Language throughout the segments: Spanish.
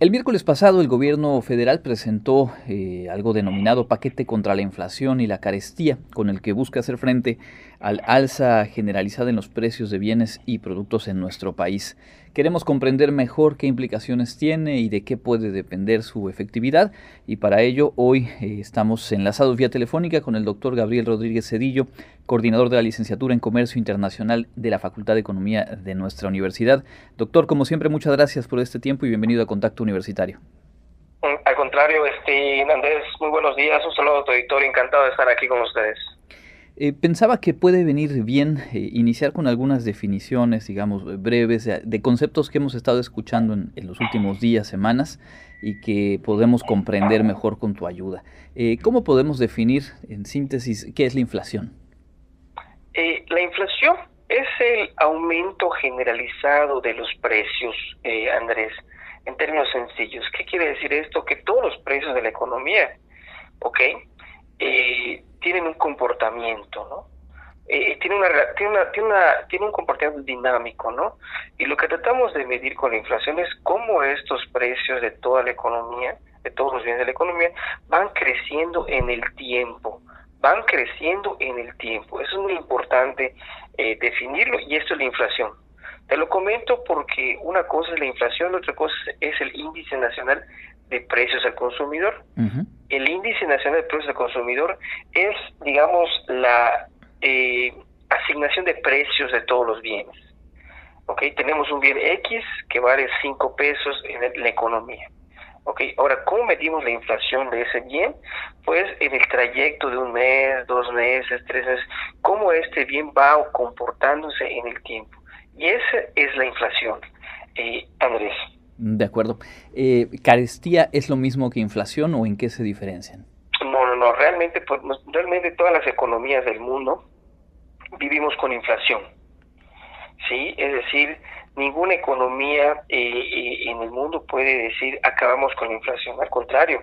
El miércoles pasado el gobierno federal presentó eh, algo denominado paquete contra la inflación y la carestía, con el que busca hacer frente al alza generalizada en los precios de bienes y productos en nuestro país. Queremos comprender mejor qué implicaciones tiene y de qué puede depender su efectividad y para ello hoy eh, estamos enlazados vía telefónica con el doctor Gabriel Rodríguez Cedillo, coordinador de la licenciatura en Comercio Internacional de la Facultad de Economía de nuestra universidad. Doctor, como siempre, muchas gracias por este tiempo y bienvenido a Contacto Universitario. Al contrario, este, Andrés, muy buenos días, un saludo a tu auditorio, encantado de estar aquí con ustedes. Eh, pensaba que puede venir bien eh, iniciar con algunas definiciones, digamos, breves, de, conceptos que hemos estado escuchando en, los últimos días, semanas, y que podemos comprender mejor con tu ayuda. Eh, ¿Cómo podemos definir, en síntesis, qué es la inflación? la inflación es el aumento generalizado de los precios, Andrés, en términos sencillos. ¿Qué quiere decir esto? Que todos los precios de la economía, ¿ok? Tienen un comportamiento, ¿no? Eh, tiene, una, tiene, una, tiene, una, tiene un comportamiento dinámico, ¿no? Y lo que tratamos de medir con la inflación es cómo estos precios de toda la economía, de todos los bienes de la economía, van creciendo en el tiempo, van creciendo en el tiempo. Eso es muy importante eh, definirlo y esto es la inflación. Te lo comento porque una cosa es la inflación, otra cosa es el índice nacional de precios al consumidor. El índice nacional de precios al consumidor es, digamos, la eh, asignación de precios de todos los bienes. ¿Ok? Tenemos un bien X que vale 5 pesos en la economía. ¿Ok? Ahora, ¿cómo medimos la inflación de ese bien? Pues en el trayecto de un mes, dos meses, tres meses, cómo este bien va comportándose en el tiempo. Y esa es la inflación, eh, Andrés. De acuerdo. Eh, ¿Carestía es lo mismo que inflación o en qué se diferencian? No, no, no. Realmente, pues, realmente todas las economías del mundo vivimos con inflación. ¿Sí? Es decir, ninguna economía eh, eh, en el mundo puede decir acabamos con la inflación. Al contrario,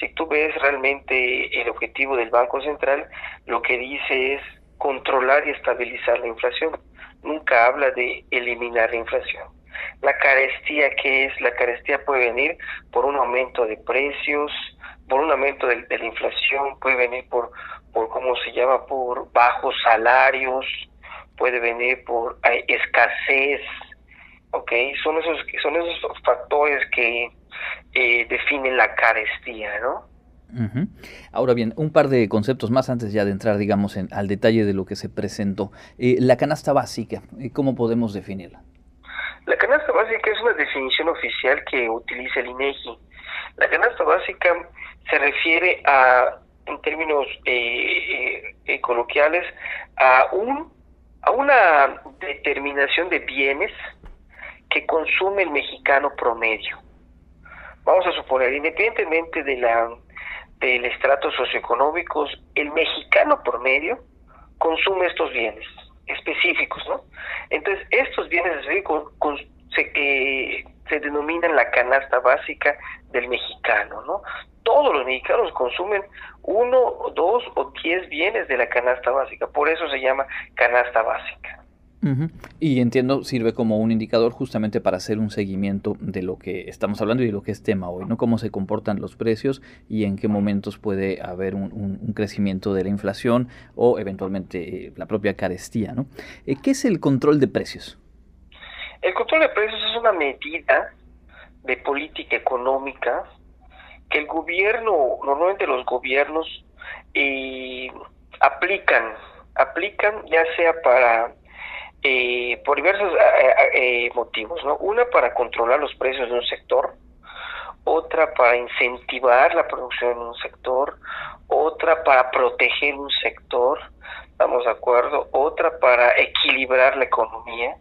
si tú ves realmente el objetivo del Banco Central, lo que dice es controlar y estabilizar la inflación. Nunca habla de eliminar la inflación. La carestía, ¿qué es? La carestía puede venir por un aumento de precios, por un aumento de, la inflación, puede venir por, por, ¿cómo se llama?, por bajos salarios, puede venir por escasez, ¿ok? Son esos, son esos factores que eh, definen la carestía, ¿no? Ahora bien, un par de conceptos más antes ya de entrar, digamos, en, al detalle de lo que se presentó. Eh, la canasta básica, eh, ¿cómo podemos definirla? La canasta básica es una definición oficial que utiliza el INEGI. La canasta básica se refiere a, en términos eh, eh, eh, coloquiales, a un a una determinación de bienes que consume el mexicano promedio. Vamos a suponer, independientemente de la del estrato socioeconómico, el mexicano promedio consume estos bienes específicos, ¿no? Entonces, estos bienes se, eh, se denominan la canasta básica del mexicano, ¿no? Todos los mexicanos consumen uno, dos o diez bienes de la canasta básica, por eso se llama canasta básica. Y entiendo, sirve como un indicador justamente para hacer un seguimiento de lo que estamos hablando y de lo que es tema hoy, ¿no? Cómo se comportan los precios y en qué momentos puede haber un, crecimiento de la inflación o eventualmente eh, la propia carestía, ¿no? Eh, ¿Qué es el control de precios? El control de precios es una medida de política económica que el gobierno, normalmente los gobiernos, eh, aplican, aplican ya sea para eh, por diversos eh, eh, motivos, ¿no? Una para controlar los precios de un sector, otra para incentivar la producción en un sector, otra para proteger un sector, ¿estamos de acuerdo? Otra para equilibrar la economía,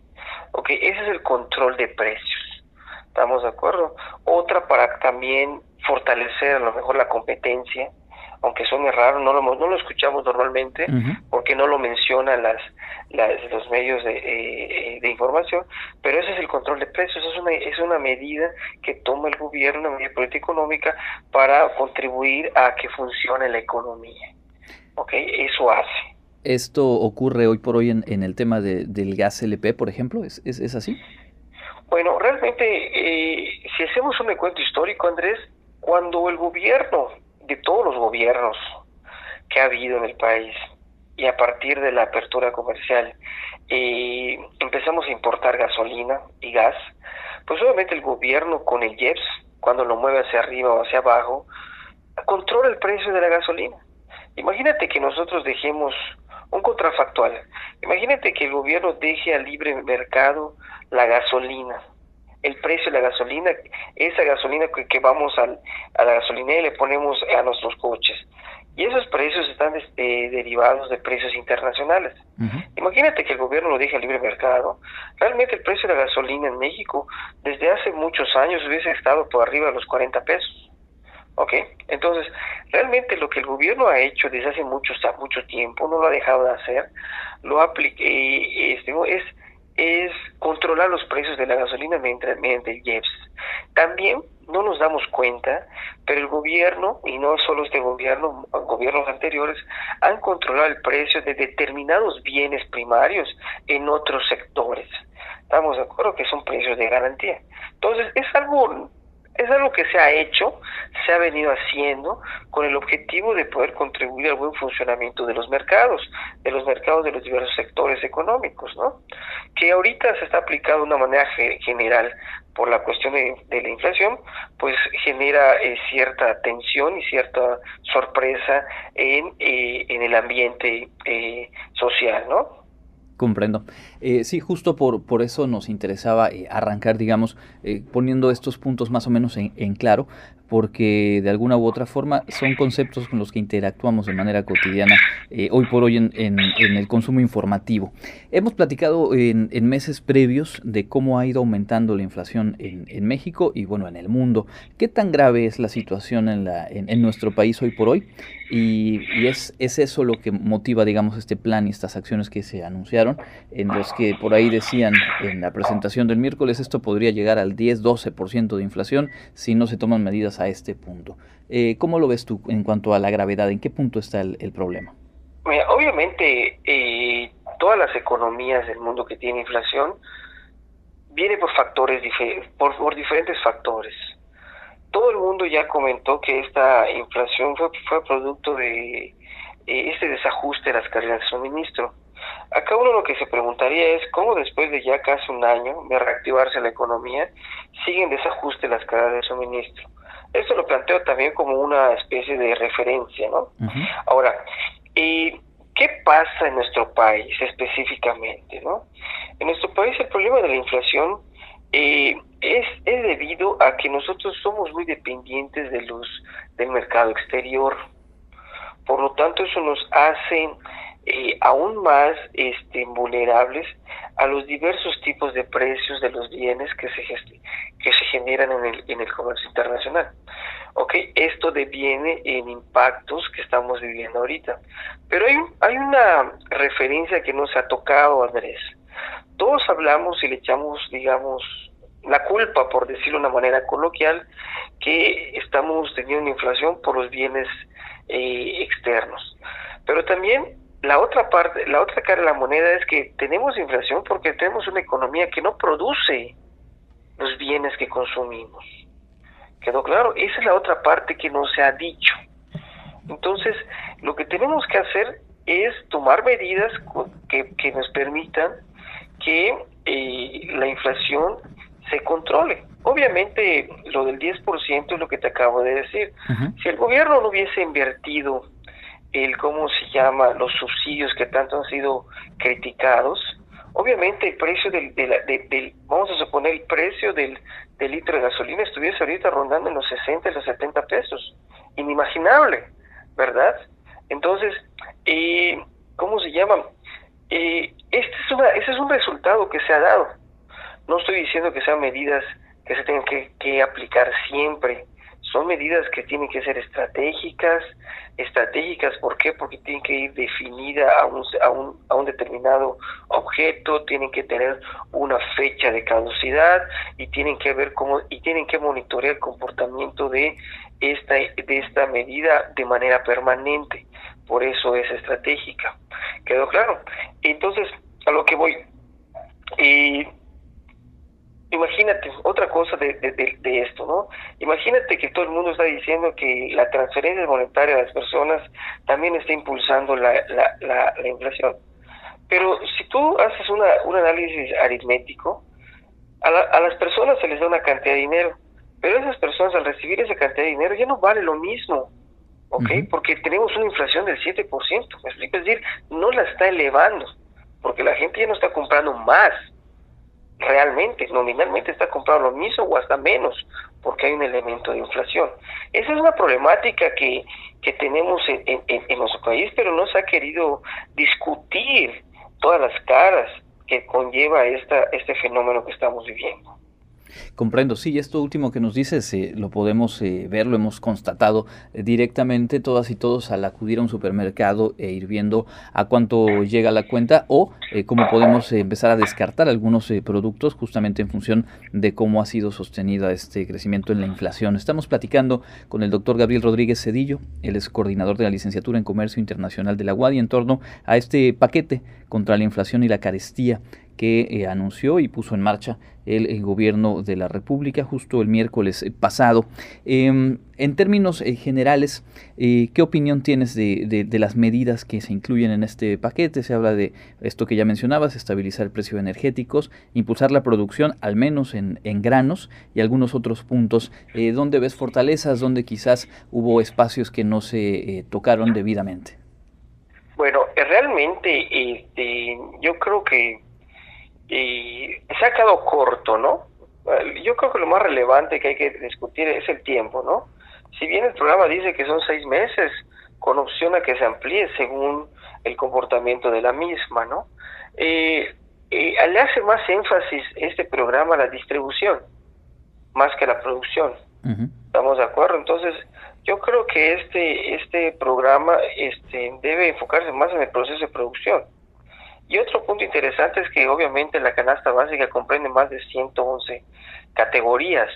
¿ok? Ese es el control de precios, ¿estamos de acuerdo? Otra para también fortalecer a lo mejor la competencia, aunque suene raro, no lo, no lo escuchamos normalmente porque no lo mencionan las, los medios de, eh, de, información, pero ese es el control de precios, es una, es una medida que toma el gobierno, una medida política económica para contribuir a que funcione la economía. ¿Ok? Eso hace. ¿Esto ocurre hoy por hoy en, en el tema de, del gas LP, por ejemplo? ¿Es, es, es así? Bueno, realmente, eh, si hacemos un encuentro histórico, Andrés, cuando el gobierno, de todos los gobiernos que ha habido en el país, y a partir de la apertura comercial eh, empezamos a importar gasolina y gas, pues obviamente el gobierno con el IEPS, cuando lo mueve hacia arriba o hacia abajo, controla el precio de la gasolina. Imagínate que nosotros dejemos un contrafactual. Imagínate que el gobierno deje al libre mercado la gasolina, el precio de la gasolina, esa gasolina que, vamos al, a la gasolinera y le ponemos a nuestros coches. Y esos precios están este, derivados de precios internacionales. Imagínate que el gobierno lo deje al libre mercado. Realmente el precio de la gasolina en México desde hace muchos años hubiese estado por arriba de los 40 pesos. ¿Ok? Entonces, realmente lo que el gobierno ha hecho desde hace mucho, mucho tiempo, no lo ha dejado de hacer, lo aplique, este, es, es controlar los precios de la gasolina mediante el IEPS. También no nos damos cuenta, pero el gobierno, y no solo este gobierno, gobiernos anteriores, han controlado el precio de determinados bienes primarios en otros sectores. Estamos de acuerdo que son precios de garantía. Entonces, es algo es algo que se ha hecho, se ha venido haciendo con el objetivo de poder contribuir al buen funcionamiento de los mercados, de los mercados de los diversos sectores económicos, ¿no? Que ahorita se está aplicando de una manera general por la cuestión de, la inflación, pues genera eh, cierta tensión y cierta sorpresa en, eh, en el ambiente eh, social, ¿no? Comprendo. Eh, sí, justo por, por eso nos interesaba eh, arrancar, digamos, eh, poniendo estos puntos más o menos en, en, claro, porque de alguna u otra forma son conceptos con los que interactuamos de manera cotidiana eh, hoy por hoy en, el consumo informativo. Hemos platicado en, meses previos de cómo ha ido aumentando la inflación en, México y bueno, en el mundo. ¿Qué tan grave es la situación en, nuestro país hoy por hoy? Y, es eso lo que motiva, digamos, este plan y estas acciones que se anunciaron, en los que por ahí decían en la presentación del miércoles, esto podría llegar al 10-12% de inflación si no se toman medidas a este punto. Eh, ¿Cómo lo ves tú en cuanto a la gravedad? ¿En qué punto está el, problema? obviamente, eh, todas las economías del mundo que tienen inflación viene por factores por, diferentes factores. Todo el mundo ya comentó que esta inflación fue, producto de eh, este desajuste de las cadenas de suministro. Acá uno lo que se preguntaría es cómo después de ya casi un año de reactivarse la economía siguen desajuste las cadenas de suministro. Esto lo planteo también como una especie de referencia, ¿no? Ahora, ¿qué pasa en nuestro país específicamente, no? En nuestro país el problema de la inflación eh, es, es debido a que nosotros somos muy dependientes de los del mercado exterior. Por lo tanto, eso nos hace eh, aún más este, vulnerables a los diversos tipos de precios de los bienes que se, que se generan en el, en el comercio internacional. ¿Ok? Esto deviene en impactos que estamos viviendo ahorita. Pero hay, hay una referencia que no se ha tocado, Andrés. Todos hablamos y le echamos, digamos, la culpa, por decirlo de una manera coloquial, que estamos teniendo inflación por los bienes eh, externos. Pero también la otra parte, la otra cara de la moneda es que tenemos inflación porque tenemos una economía que no produce los bienes que consumimos. ¿Quedó claro? Esa es la otra parte que no se ha dicho. Entonces, lo que tenemos que hacer es tomar medidas que, que nos permitan que eh, la inflación se controle. Obviamente, lo del 10% es lo que te acabo de decir. Si el gobierno no hubiese invertido el cómo se llama los subsidios que tanto han sido criticados obviamente el precio del, del, vamos a suponer el precio del, del, litro de gasolina estuviese ahorita rondando en los 60 y los 70 pesos. Inimaginable verdad entonces eh, cómo se llama eh, este es una ese es un resultado que se ha dado. No estoy diciendo que sean medidas que se tengan que aplicar siempre son medidas que tienen que ser estratégicas, estratégicas, ¿por qué? Porque tienen que ir definida a un, a un, a un determinado objeto, tienen que tener una fecha de caducidad y tienen que ver cómo, y tienen que monitorear el comportamiento de esta, de esta medida de manera permanente. Por eso es estratégica. ¿Quedó claro? Entonces, a lo que voy. Imagínate, otra cosa de, de, esto, ¿no? Imagínate que todo el mundo está diciendo que la transferencia monetaria de las personas también está impulsando la, la, la, inflación. Pero si tú haces una, un análisis aritmético, a, a las personas se les da una cantidad de dinero, pero esas personas al recibir esa cantidad de dinero ya no vale lo mismo, ¿ok? Porque tenemos una inflación del 7%, ¿me explico? Es decir, no la está elevando, porque la gente ya no está comprando más, realmente, nominalmente está comprando lo mismo o hasta menos, porque hay un elemento de inflación. Esa es una problemática que, que tenemos en, en, en nuestro país, pero no se ha querido discutir todas las caras que conlleva esta, este fenómeno que estamos viviendo. Comprendo, sí, esto último que nos dices eh, lo podemos eh, ver, lo hemos constatado eh, directamente todas y todos al acudir a un supermercado e ir viendo a cuánto llega la cuenta o cómo podemos empezar a descartar algunos productos justamente en función de cómo ha sido sostenido este crecimiento en la inflación. Estamos platicando con el doctor Gabriel Rodríguez Cedillo, él es coordinador de la licenciatura en Comercio Internacional de la UADI en torno a este paquete contra la inflación y la carestía que eh, anunció y puso en marcha el, gobierno de la República justo el miércoles eh, pasado. Em, en términos eh, generales, ¿qué opinión tienes de, las medidas que se incluyen en este paquete? Se habla de esto que ya mencionabas, estabilizar el precio de energéticos, impulsar la producción, al menos en, granos, y algunos otros puntos. ¿Dónde ves fortalezas? ¿Dónde quizás hubo espacios que no se tocaron debidamente? Bueno, realmente este, yo creo que y se ha quedado corto, ¿no? Yo creo que lo más relevante que hay que discutir es el tiempo, ¿no? Si bien el programa dice que son seis meses, con opción a que se amplíe según el comportamiento de la misma, ¿no? Eh, eh, le hace más énfasis este programa a la distribución, más que a la producción. ¿Estamos de acuerdo? Entonces, yo creo que este, este programa este, debe enfocarse más en el proceso de producción y otro punto interesante es que obviamente la canasta básica comprende más de 111 categorías,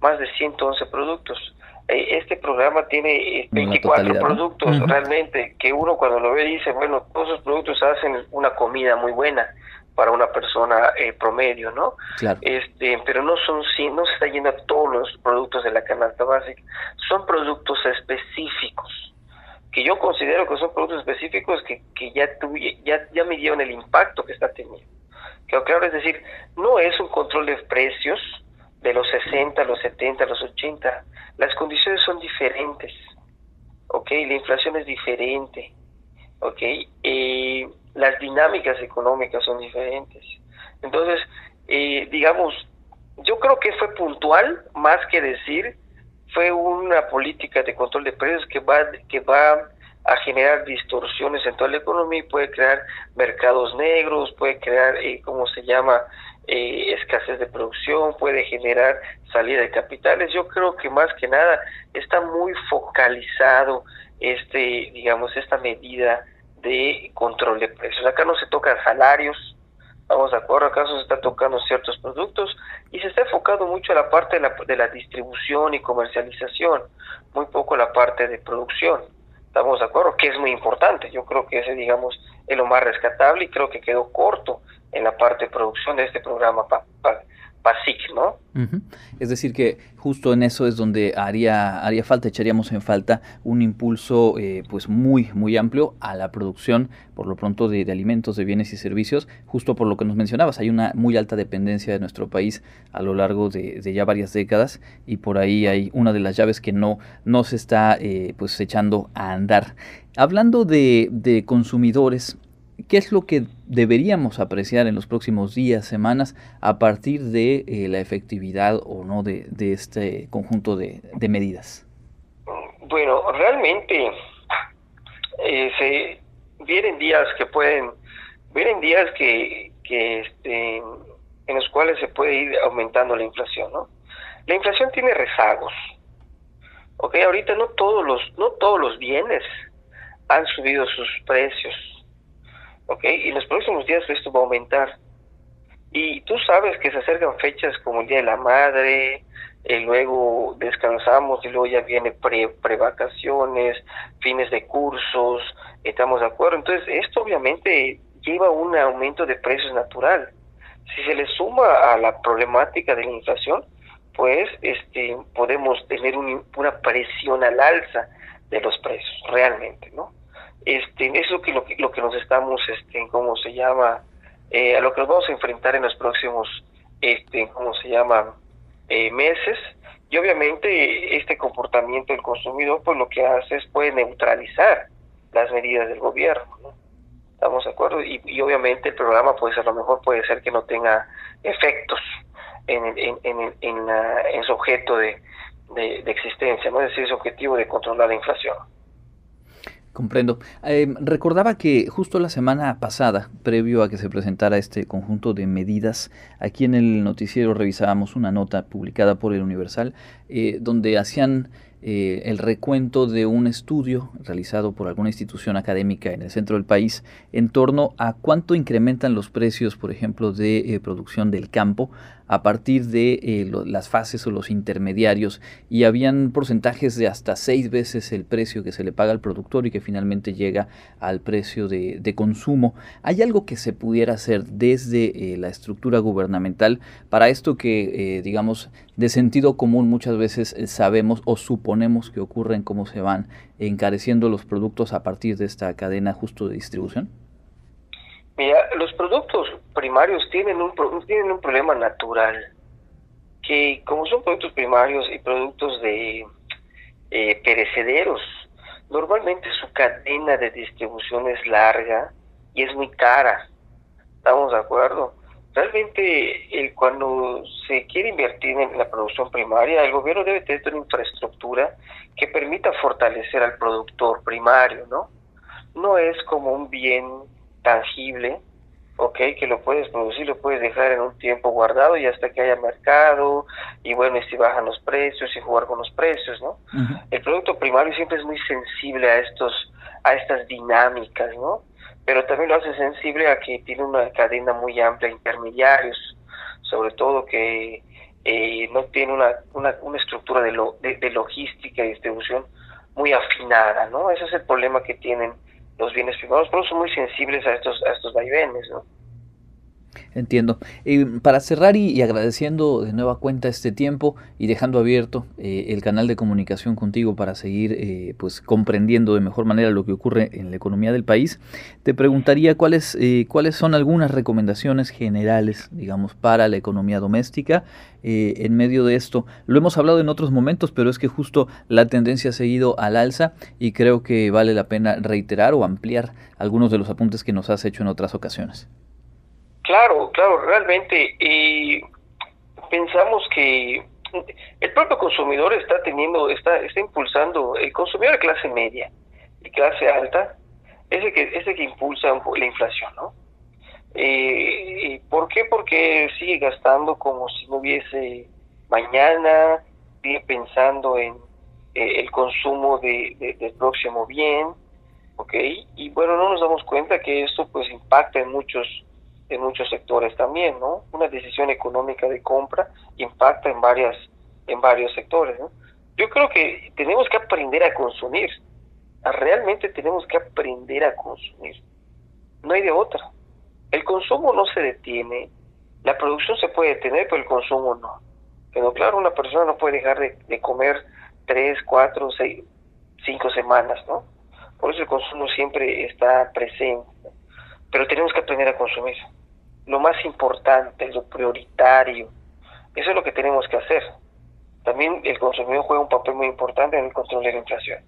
más de 111 productos. Eh, este programa tiene 24 eh, productos realmente, que uno cuando lo ve dice, bueno, todos esos productos hacen una comida muy buena para una persona eh, promedio, ¿no? Este, pero no son no se está yendo a todos los productos de la canasta básica, son productos específicos que yo considero que son productos específicos que, que ya, ya, ya midieron el impacto que está teniendo. Que claro, es decir, no es un control de precios de los 60, los 70, los 80. Las condiciones son diferentes. ¿Ok? La inflación es diferente. ¿Ok? Eh, las dinámicas económicas son diferentes. Entonces, eh, digamos, yo creo que fue puntual más que decir fue una política de control de precios que va, que va a generar distorsiones en toda la economía y puede crear mercados negros, puede crear, eh, ¿cómo se llama?, eh, escasez de producción, puede generar salida de capitales. Yo creo que más que nada está muy focalizado este, digamos, esta medida de control de precios. Acá no se tocan salarios, vamos de acuerdo, acaso se está tocando ciertos productos y se está enfocando mucho a la parte de la, distribución y comercialización, muy poco la parte de producción. Estamos de acuerdo que es muy importante, yo creo que ese, digamos, es lo más rescatable y creo que quedó corto en la parte de producción de este programa PASIC, ¿no? Es decir, que justo en eso es donde haría, haría falta, echaríamos en falta un impulso eh, pues muy, muy amplio a la producción, por lo pronto, de, alimentos, de bienes y servicios, justo por lo que nos mencionabas. Hay una muy alta dependencia de nuestro país a lo largo de, ya varias décadas y por ahí hay una de las llaves que no, se está eh, pues echando a andar. Hablando de, de consumidores, ¿Qué es lo que deberíamos apreciar en los próximos días, semanas, a partir de eh, la efectividad o no de, este conjunto de, medidas? Bueno, realmente eh, vienen días que pueden, vienen días que, que este, en los cuales se puede ir aumentando la inflación, ¿no? La inflación tiene rezagos. Ok, ahorita no todos los, no todos los bienes han subido sus precios ¿ok? Y en los próximos días esto va a aumentar. Y tú sabes que se acercan fechas como el Día de la Madre, eh, luego descansamos y luego ya viene pre, vacaciones, fines de cursos, estamos de acuerdo. Entonces, esto obviamente lleva un aumento de precios natural. Si se le suma a la problemática de la inflación, pues este podemos tener una presión al alza de los precios, realmente, ¿no? Este, eso es lo que, lo que nos estamos, este, ¿cómo se llama? Eh, a lo que nos vamos a enfrentar en los próximos, este, ¿cómo se llama? Eh, meses. Y obviamente este comportamiento del consumidor, pues lo que hace es puede neutralizar las medidas del gobierno, ¿no? ¿Estamos de acuerdo? Y, y obviamente el programa, pues a lo mejor puede ser que no tenga efectos en, en, en, en, su objeto de, de, de existencia, ¿no? Es decir, su objetivo de controlar la inflación. Comprendo. Eh, recordaba que justo la semana pasada, previo a que se presentara este conjunto de medidas, aquí en el noticiero revisábamos una nota publicada por el Universal, eh, donde hacían eh, el recuento de un estudio realizado por alguna institución académica en el centro del país en torno a cuánto incrementan los precios, por ejemplo, de producción del campo a partir de eh, las fases o los intermediarios y habían porcentajes de hasta seis veces el precio que se le paga al productor y que finalmente llega al precio de, consumo. ¿Hay algo que se pudiera hacer desde la estructura gubernamental para esto que, digamos, de sentido común muchas veces sabemos o suponemos que ocurren, cómo se van encareciendo los productos a partir de esta cadena justo de distribución? Mira, los productos primarios tienen un, tienen un problema natural, que como son productos primarios y productos de eh, perecederos, normalmente su cadena de distribución es larga y es muy cara. ¿Estamos de acuerdo? Realmente, eh, cuando se quiere invertir en la producción primaria, el gobierno debe tener una infraestructura que permita fortalecer al productor primario, ¿no? No es como un bien tangible, ¿ok? Que lo puedes producir, lo puedes dejar en un tiempo guardado y hasta que haya mercado, y bueno, y si bajan los precios y jugar con los precios, ¿no? El producto primario siempre es muy sensible a estos, a estas dinámicas, ¿no? pero también lo hace sensible a que tiene una cadena muy amplia de intermediarios, sobre todo que eh, no tiene una, una, una estructura de, lo, de, logística y distribución muy afinada, ¿no? Ese es el problema que tienen los bienes privados, pero son muy sensibles a estos, a estos vaivenes, ¿no? Entiendo. Eh, para cerrar y, agradeciendo de nueva cuenta este tiempo y dejando abierto eh, el canal de comunicación contigo para seguir eh, pues comprendiendo de mejor manera lo que ocurre en la economía del país, te preguntaría cuáles cuáles son algunas recomendaciones generales, digamos, para la economía doméstica en medio de esto. Lo hemos hablado en otros momentos, pero es que justo la tendencia ha seguido al alza y creo que vale la pena reiterar o ampliar algunos de los apuntes que nos has hecho en otras ocasiones. Claro, claro, realmente. Y pensamos que el propio consumidor está teniendo, está, está impulsando, el consumidor de clase media y clase alta es el que, es el que impulsa la inflación, ¿no? Eh, ¿Por qué? Porque sigue gastando como si no hubiese mañana, sigue pensando en eh, el consumo de, del próximo bien, ¿ok? Y bueno, no nos damos cuenta que esto pues impacta en muchos en muchos sectores también, ¿no? Una decisión económica de compra impacta en varias en varios sectores, ¿no? Yo creo que tenemos que aprender a consumir. Realmente tenemos que aprender a consumir. No hay de otra. El consumo no se detiene. La producción se puede detener, pero el consumo no. Pero claro, una persona no puede dejar de, de comer tres, cuatro, seis, cinco semanas, ¿no? Por eso el consumo siempre está presente. Pero tenemos que aprender a consumir lo más importante, lo prioritario. Eso es lo que tenemos que hacer. También el consumidor juega un papel muy importante en el control de la inflación.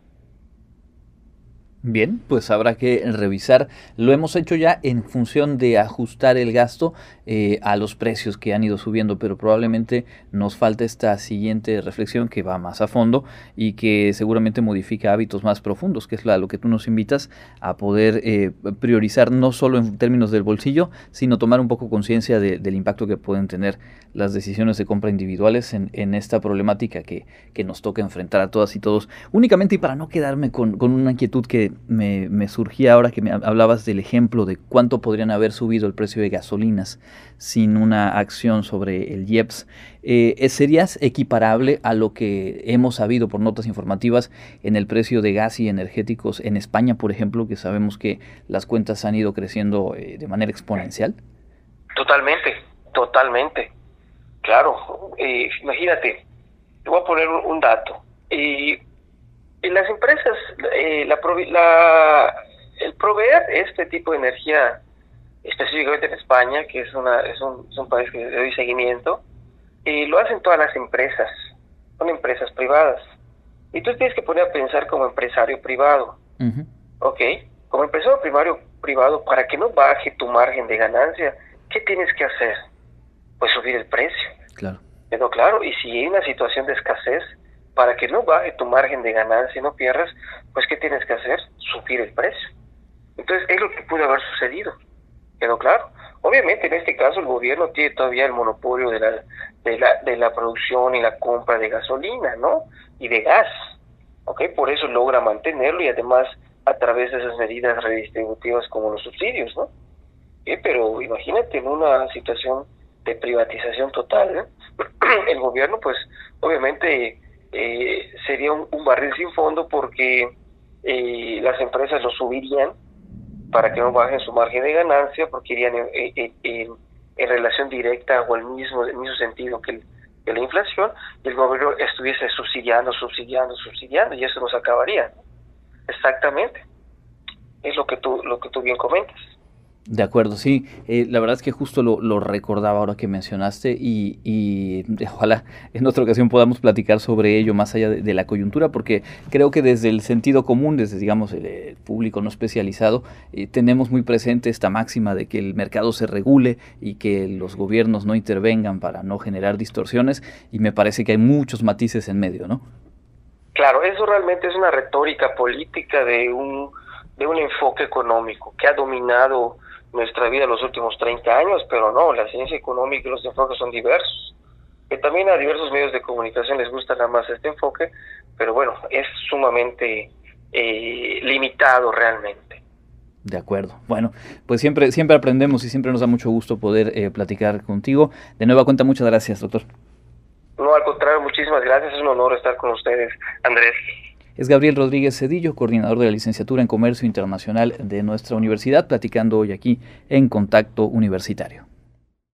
Bien, pues habrá que revisar. Lo hemos hecho ya en función de ajustar el gasto eh, a los precios que han ido subiendo, pero probablemente nos falta esta siguiente reflexión que va más a fondo y que seguramente modifica hábitos más profundos, que es a lo que tú nos invitas a poder eh, priorizar no solo en términos del bolsillo, sino tomar un poco conciencia del impacto que pueden tener las decisiones de compra individuales en, esta problemática que, nos toca enfrentar a todas y todos. Únicamente y para no quedarme con, con una inquietud que me, surgía ahora que me hablabas del ejemplo de cuánto podrían haber subido el precio de gasolinas sin una acción sobre el IEPS. Eh, ¿Serías equiparable a lo que hemos sabido por notas informativas en el precio de gas y energéticos en España, por ejemplo, que sabemos que las cuentas han ido creciendo eh, de manera exponencial? Totalmente, Totalmente. Claro. Eh, imagínate, te voy a poner un, dato. Y en las empresas, eh, la, la, el proveer este tipo de energía, específicamente en España, que es, una, es, un, es un país que le doy seguimiento, y lo hacen todas las empresas, son empresas privadas. Y tú tienes que poner a pensar como empresario privado, ¿ok? Como empresario primario privado, para que no baje tu margen de ganancia, ¿qué tienes que hacer? Pues subir el precio. Claro. Pero claro, y si hay una situación de escasez, para que no baje tu margen de ganancia y no pierdas, pues ¿qué tienes que hacer? Subir el precio. Entonces es lo que pudo haber sucedido. ¿Quedó claro? Obviamente en este caso el gobierno tiene todavía el monopolio de la, de la, de la producción y la compra de gasolina, ¿no? Y de gas. ¿Ok? Por eso logra mantenerlo y además a través de esas medidas redistributivas como los subsidios, ¿no? ¿Eh? Pero imagínate en una situación de privatización total, ¿eh? el gobierno pues obviamente eh, sería un, barril sin fondo porque eh, las empresas lo subirían para que no bajen su margen de ganancia porque irían en, relación directa o el mismo, el mismo sentido que, la inflación y el gobierno estuviese subsidiando, subsidiando, subsidiando y eso nos acabaría. Exactamente. Es lo que tú, lo que tú bien comentas. De acuerdo, sí. Eh, la verdad es que justo lo, recordaba ahora que mencionaste y, ojalá en otra ocasión podamos platicar sobre ello más allá de, la coyuntura, porque creo que desde el sentido común, desde digamos el, público no especializado, eh, tenemos muy presente esta máxima de que el mercado se regule y que los gobiernos no intervengan para no generar distorsiones y me parece que hay muchos matices en medio, ¿no? Claro, eso realmente es una retórica política de un, de un enfoque económico que ha dominado nuestra vida los últimos 30 años, pero no, la ciencia económica y los enfoques son diversos. Que también a diversos medios de comunicación les gusta nada más este enfoque, pero bueno, es sumamente eh, limitado realmente. De acuerdo. Bueno, pues siempre, siempre aprendemos y siempre nos da mucho gusto poder eh, platicar contigo. De nueva cuenta, muchas gracias, doctor. No, al contrario, muchísimas gracias. Es un honor estar con ustedes, Andrés es Gabriel Rodríguez Cedillo, coordinador de la licenciatura en Comercio Internacional de nuestra universidad, platicando hoy aquí en Contacto Universitario.